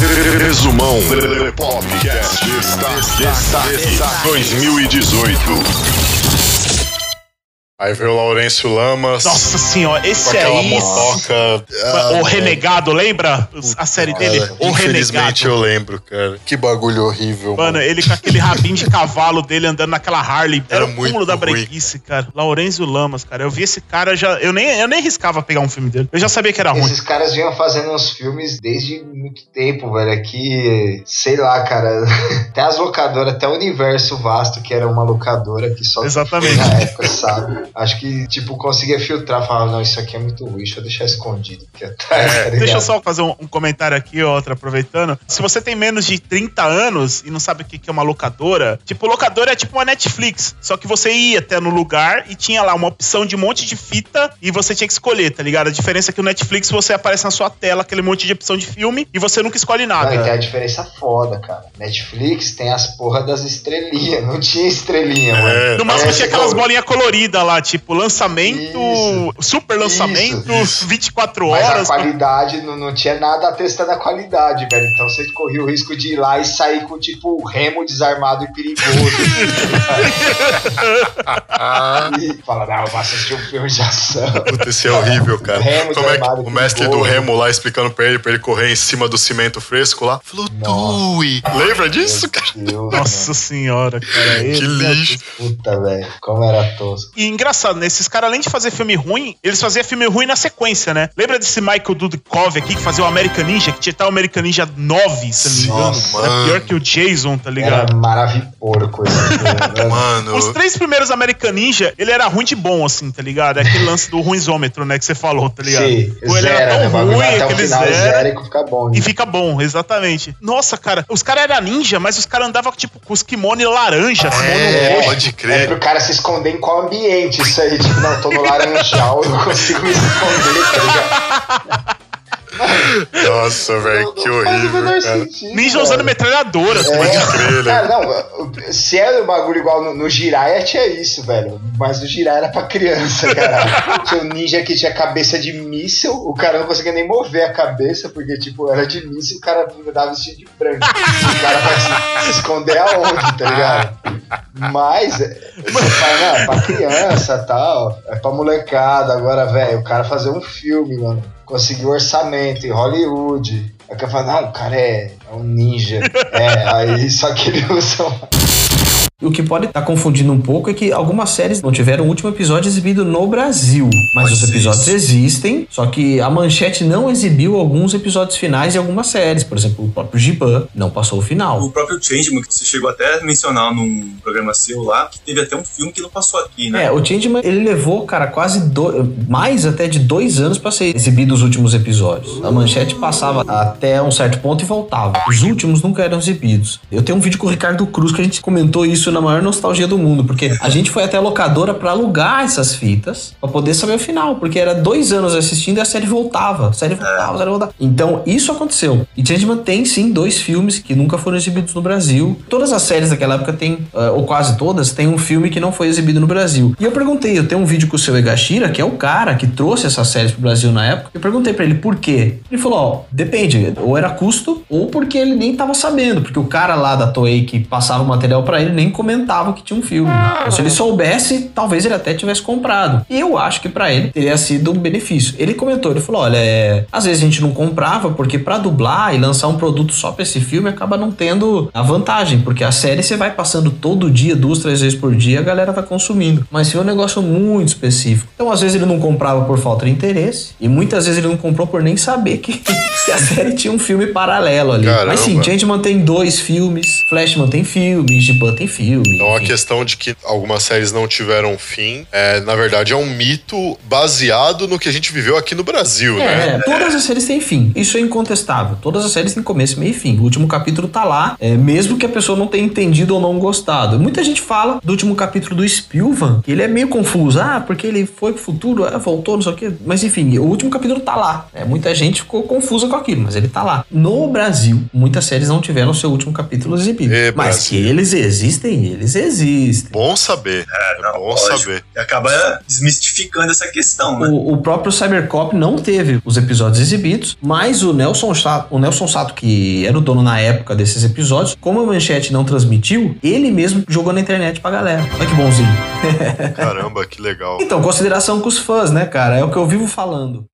Resumão. Podcast. Está 2018. Aí veio o Laurêncio Lamas. Nossa senhora, esse aquela aí. motoca. o Renegado, lembra? A série dele? Cara, o infelizmente Renegado. eu lembro, cara. Que bagulho horrível. Mano, ele com aquele rabinho de cavalo dele andando naquela Harley. Era, Era o muito cúmulo da breguice, cara. Laurenzio Lamas, cara. Eu vi esse cara já. Eu nem, eu nem riscava pegar um filme dele. Eu já sabia que era ruim. Esses caras vinham fazendo uns filmes desde muito tempo, velho. Aqui, sei lá, cara. Até as locadoras, até o universo vasto, que era uma locadora que só Exatamente. na época, sabe? Acho que, tipo, conseguia filtrar, falava, não, isso aqui é muito ruim, deixa eu deixar escondido aqui atrás, tá? Deixa eu só fazer um, um comentário aqui, outra, aproveitando. Se você tem menos de 30 anos e não sabe o que é uma locadora, tipo, locadora é tipo uma Netflix. Só que você ia até no lugar e tinha lá uma opção de um monte de fita e você tinha que escolher, tá ligado? A diferença é que o Netflix você aparece na sua tela aquele monte de opção de filme e você nunca escolhe Não, nada. e tem a diferença foda, cara. Netflix tem as porra das estrelinhas, não tinha estrelinha, mano. É, No máximo É, tinha aquelas bolinhas coloridas lá, tipo, lançamento, Isso. super lançamento, Isso. 24 Mas a horas. qualidade não, não tinha nada atestando a qualidade, velho. Então você corria o risco de ir lá e sair com, tipo, o remo desarmado e perigoso. e fala, não, eu vou assistir um filme de ação. Puta, esse é horrível, cara. Remo Como é que o mestre perigoso. do Remo lá explicando pra ele, pra ele correr em cima do cimento fresco lá? Flutue. Lembra disso, cara? Deus, Nossa senhora, cara. Que esse- lixo. Puta, velho. Como era tosco. E engraçado, né? Esses caras, além de fazer filme ruim, eles faziam filme ruim na sequência, né? Lembra desse Michael Dudikoff aqui que fazia o American Ninja, que tinha até o American Ninja 9, se não me engano. Nossa, Era mano. pior que o Jason, tá Era ligado? maravilhoso esse filme, né? Mano, Os três primeiros American Ninja, ele era ruim de bom, assim, tá ligado? É aquele lance do ruimzômetro, né, que você falou, tá ligado? Sim, Pô, ele zera, era né? tão Bagulho ruim, até o aquele final zera, zera e fica bom. e né? fica bom, exatamente. Nossa, cara, os caras eram ninja, mas os caras andavam, tipo, com os kimono laranja, kimono é, roxo. pode É crer. pro cara se esconder em qual ambiente isso aí. Tipo, não, tô no laranjal, não consigo me esconder, tá ligado? Nossa, velho, que horrível, sentido, Ninja usando metralhadora, crer, né? Cara, não, se era um bagulho igual no, no Jiraiya, tinha isso, velho. Mas o Jiraiya era pra criança, cara. tinha um ninja que tinha cabeça de míssil, o cara não conseguia nem mover a cabeça, porque, tipo, era de míssil, o cara dava vestido de branco. o cara vai se, se esconder aonde, tá ligado? Mas, é, você fala, não, é pra criança e tal, é pra molecada. Agora, velho, o cara fazer um filme, mano, conseguiu orçamento em Hollywood. Aí o cara fala, não, o cara é, é um ninja. É, aí só que ele usa uma O que pode estar confundindo um pouco é que algumas séries não tiveram o último episódio exibido no Brasil. Mas os episódios existem, só que a manchete não exibiu alguns episódios finais de algumas séries. Por exemplo, o próprio Giban não passou o final. O próprio Changeman, que você chegou até a mencionar num programa seu lá, que teve até um filme que não passou aqui, né? É, o Changeman, ele levou, cara, quase do... mais até de dois anos pra ser exibido os últimos episódios. A manchete passava até um certo ponto e voltava. Os últimos nunca eram exibidos. Eu tenho um vídeo com o Ricardo Cruz que a gente comentou isso na maior nostalgia do mundo, porque a gente foi até a locadora pra alugar essas fitas pra poder saber o final, porque era dois anos assistindo e a série voltava. A série voltava, a série voltava. Então, isso aconteceu. E Changeman tem, sim, dois filmes que nunca foram exibidos no Brasil. Todas as séries daquela época tem, eh, ou quase todas, tem um filme que não foi exibido no Brasil. E eu perguntei, eu tenho um vídeo com o seu Egashira, que é o cara que trouxe essas séries pro Brasil na época. Eu perguntei pra ele por quê. Ele falou, ó, depende, ou era custo, ou porque ele nem tava sabendo, porque o cara lá da Toei que passava o material pra ele nem comentava que tinha um filme. Então, se ele soubesse, talvez ele até tivesse comprado. E eu acho que pra ele teria sido um benefício. Ele comentou, ele falou, olha, é, às vezes a gente não comprava porque pra dublar e lançar um produto só pra esse filme acaba não tendo a vantagem, porque a série você vai passando todo dia, duas, três vezes por dia, a galera vai consumindo. Mas se é um negócio muito específico. Então, às vezes ele não comprava por falta de interesse e muitas vezes ele não comprou por nem saber que, que a série tinha um filme paralelo ali. Caramba. Mas sim, Changeman tem dois filmes, Flashman tem filme, Giban tem filme. Então a enfim. questão de que algumas séries não tiveram fim, é, na verdade, é um mito baseado no que a gente viveu aqui no Brasil, né? É, todas as séries têm fim. Isso é incontestável. Todas as séries têm começo, meio e fim. O último capítulo tá lá, é, mesmo que a pessoa não tenha entendido ou não gostado. Muita gente fala do último capítulo do Spilvan, que ele é meio confuso. Ah, porque ele foi pro futuro, ah, voltou, não sei o quê. Mas enfim, o último capítulo tá lá. É, muita gente ficou confusa com aquilo, mas ele tá lá. No Brasil, muitas séries não tiveram seu último capítulo exibido. É, mas Brasil. que eles existem, eles existem. Bom saber. É, não, bom lógico. saber. E acaba desmistificando essa questão, né? O, o próprio Cybercop não teve os episódios exibidos, mas o Nelson, Sato, o Nelson Sato, que era o dono na época desses episódios, como a manchete não transmitiu, ele mesmo jogou na internet pra galera. Olha que bonzinho. Caramba, que legal. Então, consideração com os fãs, né, cara? É o que eu vivo falando.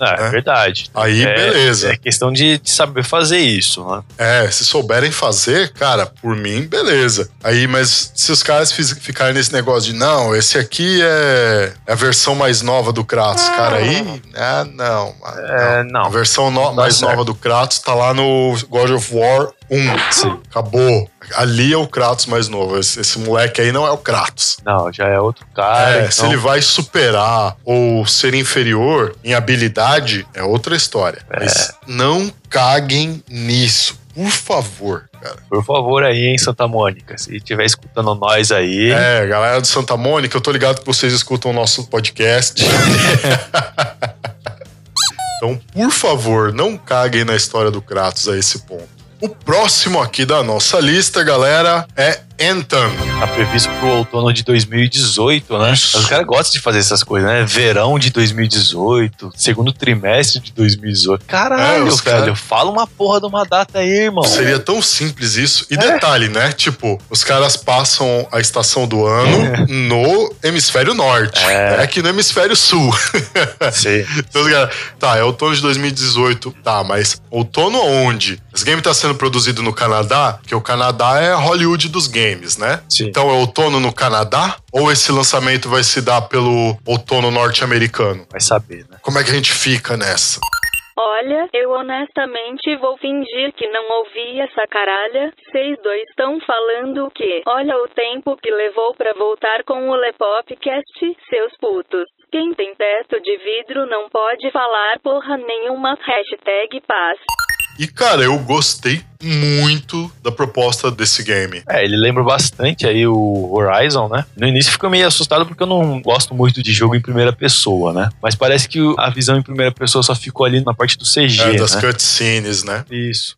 Ah, é É. verdade. Aí, É- beleza. É questão de, de saber fazer isso, né? É, se souberem fazer, cara, por mim, beleza. Aí, mas se os caras ficarem nesse negócio de não, esse aqui é, é a versão mais nova do Kratos, cara, aí. Ah, não. ah, É, não. A versão no- mais certo. nova do Kratos tá lá no God of War 1. Sim. Acabou. Ali é o Kratos mais novo. Esse, esse moleque aí não é o Kratos. Não, já é outro cara. é, então- se ele vai superar ou ser inferior em habilidade, é outra história. Mas não caguem nisso. Por favor, cara. Por favor, aí, em Santa Mônica, se estiver escutando nós aí, É, galera do Santa Mônica, eu tô ligado que vocês escutam o nosso podcast. então, por favor, não caguem na história do Kratos a esse ponto. O próximo aqui da nossa lista, galera, é Anthem. tá previsto pro outono de 2018, né? Isso. Os caras gostam de fazer essas coisas, né? Verão de 2018, segundo trimestre de 2018. Caralho, É, velho, cara- fala uma porra de uma data aí, irmão. Seria tão simples isso. É. E detalhe, né? Tipo, os caras passam a estação do ano no hemisfério norte. É. Aqui no hemisfério sul. Sim. Então, os caras, tá, é outono de 2018. Tá, mas outono onde? Esse game tá sendo produzido no Canadá, que o Canadá é a Hollywood dos games, né? Sim. Então é outono no Canadá? Ou esse lançamento vai se dar pelo outono norte-americano? Vai saber, né? Como é que a gente fica nessa? Olha, eu honestamente vou fingir que não ouvi essa caralha. Vocês dois estão falando o quê? Olha o tempo que levou pra voltar com o Lepopcast, seus putos. Quem tem teto de vidro não pode falar porra nenhuma. Hashtag paz. E, cara, eu gostei muito da proposta desse game. É, ele lembra bastante aí o Horizon, né? No início fica meio assustado porque eu não gosto muito de jogo em primeira pessoa, né? Mas parece que a visão em primeira pessoa só ficou ali na parte do CG, É, das né? cutscenes, né? Isso.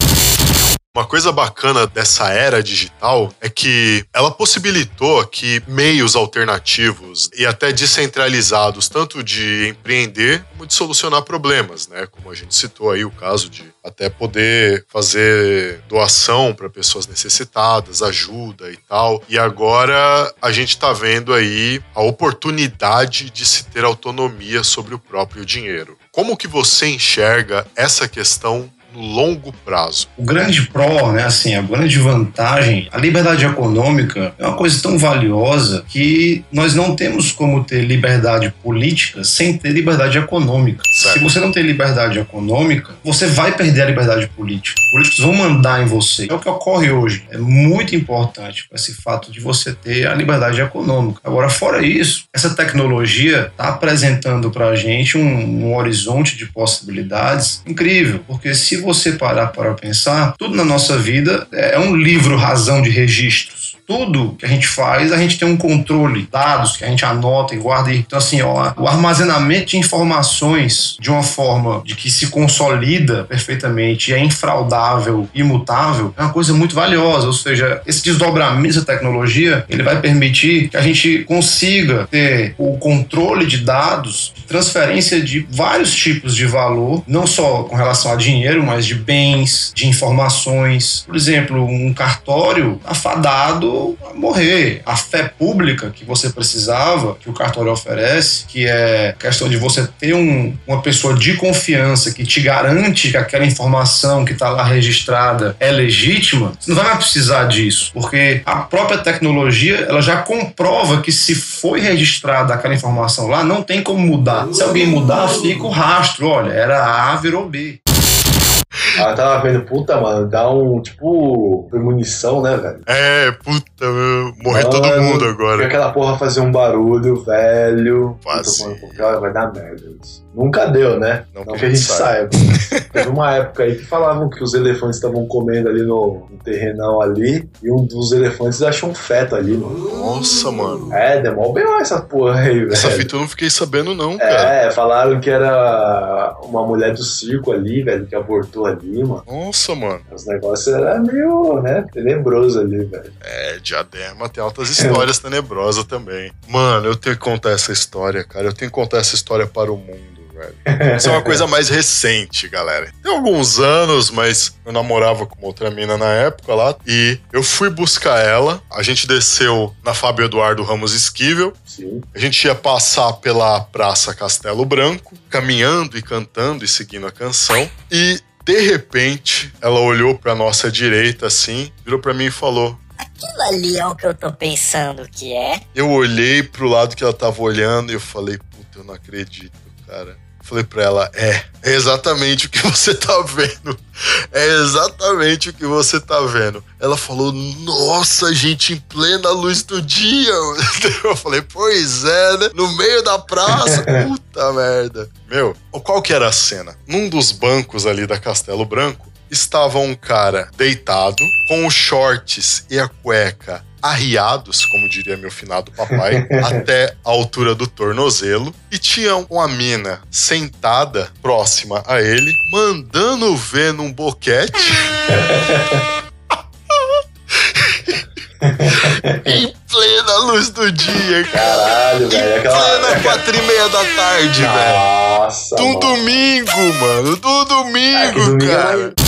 Uma coisa bacana dessa era digital é que ela possibilitou que meios alternativos e até descentralizados, tanto de empreender como de solucionar problemas, né? Como a gente citou aí o caso de até poder fazer doação para pessoas necessitadas, ajuda e tal. E agora a gente está vendo aí a oportunidade de se ter autonomia sobre o próprio dinheiro. Como que você enxerga essa questão no longo prazo? O grande pró, né, assim, a grande vantagem, a liberdade econômica é uma coisa tão valiosa que nós não temos como ter liberdade política sem ter liberdade econômica. Se você não tem liberdade econômica, você vai perder a liberdade política. Os políticos vão mandar em você. É o que ocorre hoje. É muito importante esse fato de você ter a liberdade econômica. Agora, fora isso, essa tecnologia está apresentando para a gente um, um horizonte de possibilidades incrível, porque se você parar para pensar, tudo na nossa vida é um livro razão de registros. Tudo que a gente faz, a gente tem um controle, dados que a gente anota e guarda. Então, assim, ó, o armazenamento de informações de uma forma de que se consolida perfeitamente é infraudável, imutável, é uma coisa muito valiosa. Ou seja, esse desdobramento da tecnologia, ele vai permitir que a gente consiga ter o controle de dados, transferência de vários tipos de valor, não só com relação a dinheiro, mas de bens, de informações. Por exemplo, um cartório afadado morrer. A fé pública que você precisava, que o cartório oferece, que é questão de você ter um, uma pessoa de confiança que te garante que aquela informação que está lá registrada é legítima, você não vai mais precisar disso, porque a própria tecnologia ela já comprova que se foi registrada aquela informação lá, não tem como mudar. Se alguém mudar, fica o rastro. Olha, era A, virou B. Ela tava vendo, puta, mano, dá um, tipo, premonição, né, velho? É, puta, morrer Mano, todo mundo agora. aquela porra fazer um barulho, velho. Faz. Puta, mano, vai dar merda. isso. Nunca deu, né? Não Não, que que a gente saiba. Teve uma época aí que falavam que os elefantes estavam comendo ali no, no terrenão ali e um dos elefantes achou um feto ali, mano. Nossa, mano. É, demol bem essa porra aí, velho. Essa fita eu não fiquei sabendo, não, cara. É, falaram que era uma mulher do circo ali, velho, que abortou ali, mano. Nossa, mano. Os negócios eram meio, né, tenebroso ali, velho. É, Diadema tem altas histórias tenebrosas também. Mano, eu tenho que contar essa história, cara. Eu tenho que contar essa história para o mundo, velho. Isso é uma coisa mais recente, galera. Tem alguns anos, mas eu namorava com outra mina na época lá. E eu fui buscar ela. A gente desceu na Fábio Eduardo Ramos Esquivel. Sim. A gente ia passar pela Praça Castelo Branco, caminhando e cantando e seguindo a canção. E de repente, ela olhou pra nossa direita assim, virou pra mim e falou: Aquilo ali é o que eu tô pensando que é. Eu olhei pro lado que ela tava olhando e eu falei, puta, eu não acredito, cara. Falei pra ela, é, é exatamente o que você tá vendo. É exatamente o que você tá vendo. Ela falou, nossa, gente, em plena luz do dia. Eu falei, pois é, né? No meio da praça. Puta merda. Meu, qual que era a cena? Num dos bancos ali da Castelo Branco, estava um cara deitado, com os shorts e a cueca arriados, como diria meu finado papai, até a altura do tornozelo, e tinha uma mina sentada próxima a ele, mandando ver num boquete. em plena luz do dia, cara. Caralho, Em velho. plena Aquela. quatro e meia da tarde, velho. Nossa, Do mano. domingo, mano. Do domingo, domingo é cara. mais-